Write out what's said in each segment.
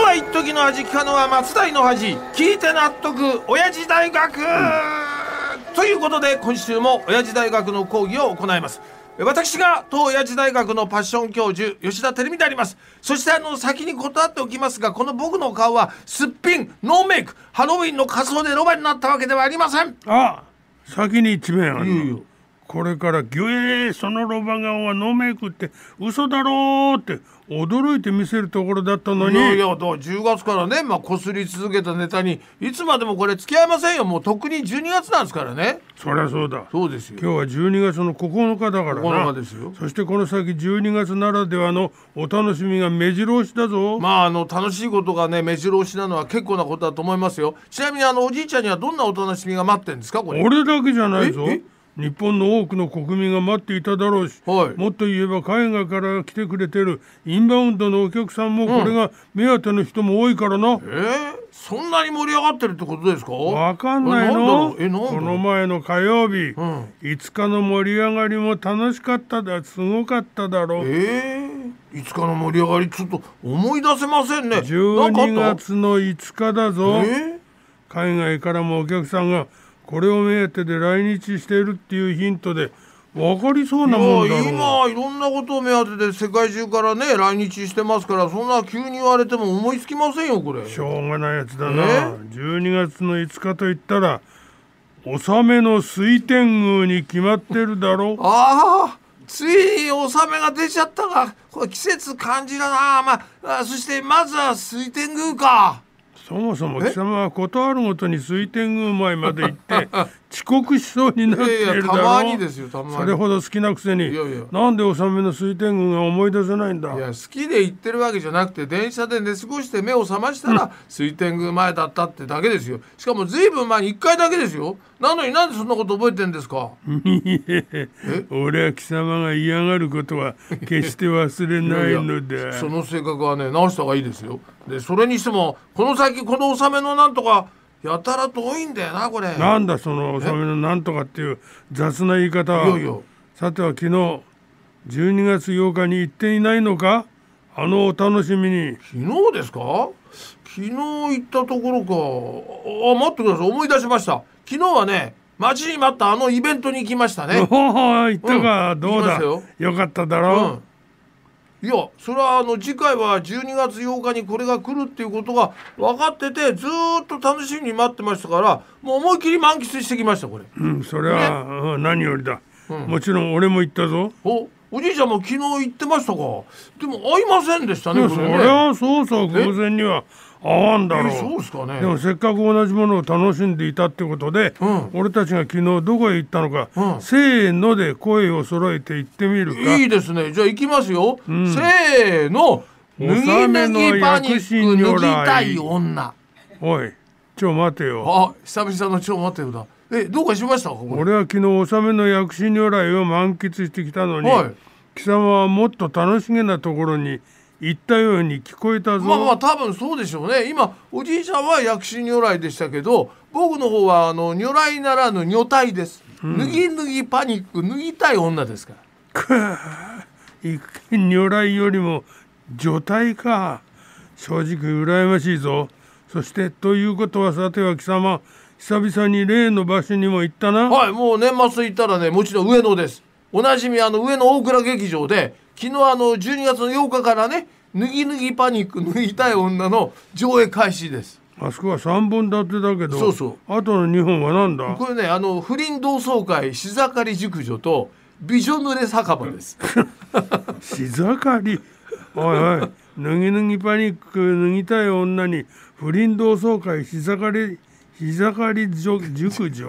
は一時の味聞かぬは松代の恥聞いて納得親父大学、ということで今週も親父大学の講義を行います。私が当親父大学のパッション教授吉田照美であります。そしてあの先に断っておきますがこの僕の顔はすっぴんノーメイクハロウィンの仮装でロバになったわけではありません。あ先に一面あるいやいやこれから「ギュエーそのロバ顔はノーメイクって嘘だろ」って驚いて見せるところだったのに。いやいやだから10月からねまあこすり続けたネタにいつまでもこれ付き合いませんよ。もうとっくに12月なんですからね。そりゃそうだ。そうですよ。今日は12月の9日だから9な日ですよ。そしてこの先12月ならではのお楽しみが目白押しだぞ、まああの楽しいことがね目白押しなのは結構なことだと思いますよ。ちなみにあのおじいちゃんにはどんなお楽しみが待ってるんですかこれ。俺だけじゃないぞ。ええ？日本の多くの国民が待っていただろうし、はい。もっと言えば海外から来てくれてるインバウンドのお客さんもこれが目当ての人も多いからな、えー、そんなに盛り上がってるってことですか？わかんないの。う？えこの前の火曜日、ん。5日の盛り上がりも楽しかっただすごかっただろう。えー、5日の盛り上がりちょっと思い出せませんね。なんかあっ12た？月の5日だぞ、え海外からもお客さんがこれを目当てで来日しているっていうヒントで分かりそうなもんだろう。今いろんなことを目当てで世界中からね来日してますからそんな急に言われても思いつきませんよこれ。しょうがないやつだえな12月の5日といったら納めの水天宮に決まってるだろ。ああついに納めが出ちゃったがこれ季節感じだな。まああそしてまずは水天宮かそもそも貴様は事あるごとに水天宮前まで行って 遅刻しそうになっているだろ。やたまにですよたまに。それほど好きなくせに。いやいや。なんで納めの水天宮が思い出せないんだ？いや好きで行ってるわけじゃなくて電車で寝過ごして目を覚ましたら水天宮前だったってだけですよ。しかもずいぶん前に1回だけですよ。なのになんでそんなこと覚えてんですか？俺は貴様が嫌がることは決して忘れないのだ。その性格はね直した方がいいですよ。でそれにしてもこの先この納めのなんとかやたら遠いんだよなこれ。なんだその納めのなんとかっていう雑な言い方。はさては昨日12月8日に行っていないのか？あのお楽しみに。昨日ですか？昨日行ったところか。あ待ってください。思い出しました。昨日はね待ちに待ったあのイベントに行きましたね。おお行ったか、うんどうだ？よよかっただう？ろんいやそれはあの次回は12月8日にこれが来るっていうことが分かっててずーっと楽しみに待ってましたからもう思いっきり満喫してきましたこれ。う、うん、それは、うん何よりだ、もちろん俺も行ったぞ。おおじいちゃんも昨日行ってましたか。でも会いませんでしたねそこれね。りゃそうそう偶然には合わんだろえそうですかね。でもせっかく同じものを楽しんでいたってことで、うん。俺たちが昨日どこへ行ったのか、うん。せーので声を揃えて言ってみるか。いいですね。じゃあ行きますよ、せーの。脱ぎ脱ぎパニック脱ぎたい女。おいちょ待てよ。あ久々の超待てよだ。えどうかしました俺は昨日納めの薬師如来を満喫してきたのに、はい。貴様はもっと楽しげなところに行ったように聞こえたぞ、まあまあ多分そうでしょうね。今おじいちゃんは薬師如来でしたけど僕の方はあの如来ならぬ如体です、脱ぎ脱ぎパニック脱ぎたい女ですから。い如来よりも女体か。正直羨ましいぞ。そしてということはさては貴様久々に例の場所にも行ったな。はいもう年末行ったらねもちろん上野です。おなじみあの上野大倉劇場で昨日あの12月の8日からね脱ぎ脱ぎパニック脱ぎたい女の上映開始です。あそこは3本立てだけどそうそう。あとの2本は何だ？これねあの不倫同窓会し盛り熟女と美女濡れ酒場です。し盛り？おいおい脱ぎ脱ぎパニック脱ぎたい女に不倫同窓会し盛りし盛り塾塾女？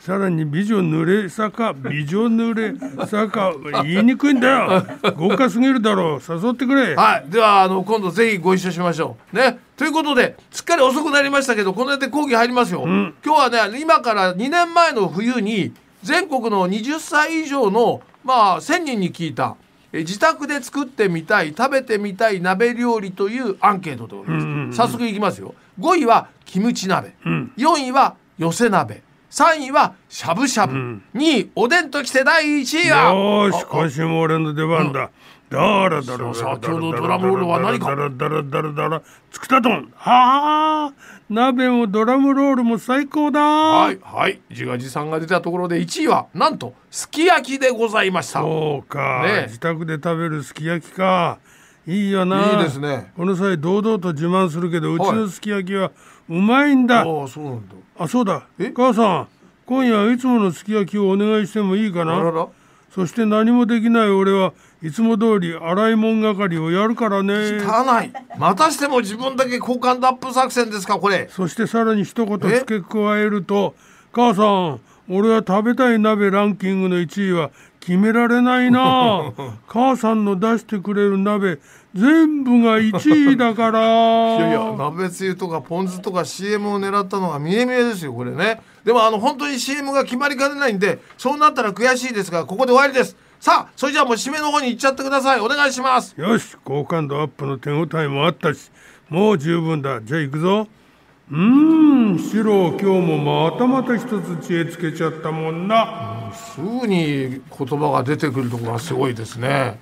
さらに美女濡れ坂？美女濡れ坂？言いにくいんだよ。豪華すぎるだろう。誘ってくれ。はい。ではあの今度ぜひご一緒しましょう。ね。ということですっかり遅くなりましたけどこの辺で講義入りますよ、今日はね今から2年前の冬に全国の20歳以上のまあ1,000人に聞いた。え自宅で作ってみたい食べてみたい鍋料理というアンケートでございます、早速いきますよ。5位はキムチ鍋、4位は寄せ鍋3位はしゃぶしゃぶ、2位おでんときて第1位はよーし今週も俺の出番だ。ダラダラさあ先ほどドラムロールは何かダラダラダラダラつくたとん。はあ鍋もドラムロールも最高だ。はいはい自画自賛が出たところで1位はなんとすき焼きでございました。そうか、ね。自宅で食べるすき焼きか。いいよな。いいですね。この際堂々と自慢するけどうちのすき焼きはうまいんだ、ああそうなんだ。あそうだ。え？母さん今夜はいつものすき焼きをお願いしてもいいかな？そして何もできない俺はいつも通り洗い物係をやるからね。汚い。またしても自分だけ好感度アップ作戦ですかこれ。そしてさらに一言付け加えると母さん俺は食べたい鍋ランキングの1位は決められないな。母さんの出してくれる鍋全部が1位だから。いやいや鍋つゆとかポン酢とか CM を狙ったのが見え見えですよこれね。でもあの本当に CM が決まりかねないんでそうなったら悔しいですがここで終わりです。さあそれじゃあもう締めの方に行っちゃってください。お願いします。よし好感度アップの手応えもあったしもう十分だ。じゃあ行くぞ。うーんシロ今日もまたまた一つ知恵つけちゃったもんなすぐに言葉が出てくるところがすごいですね。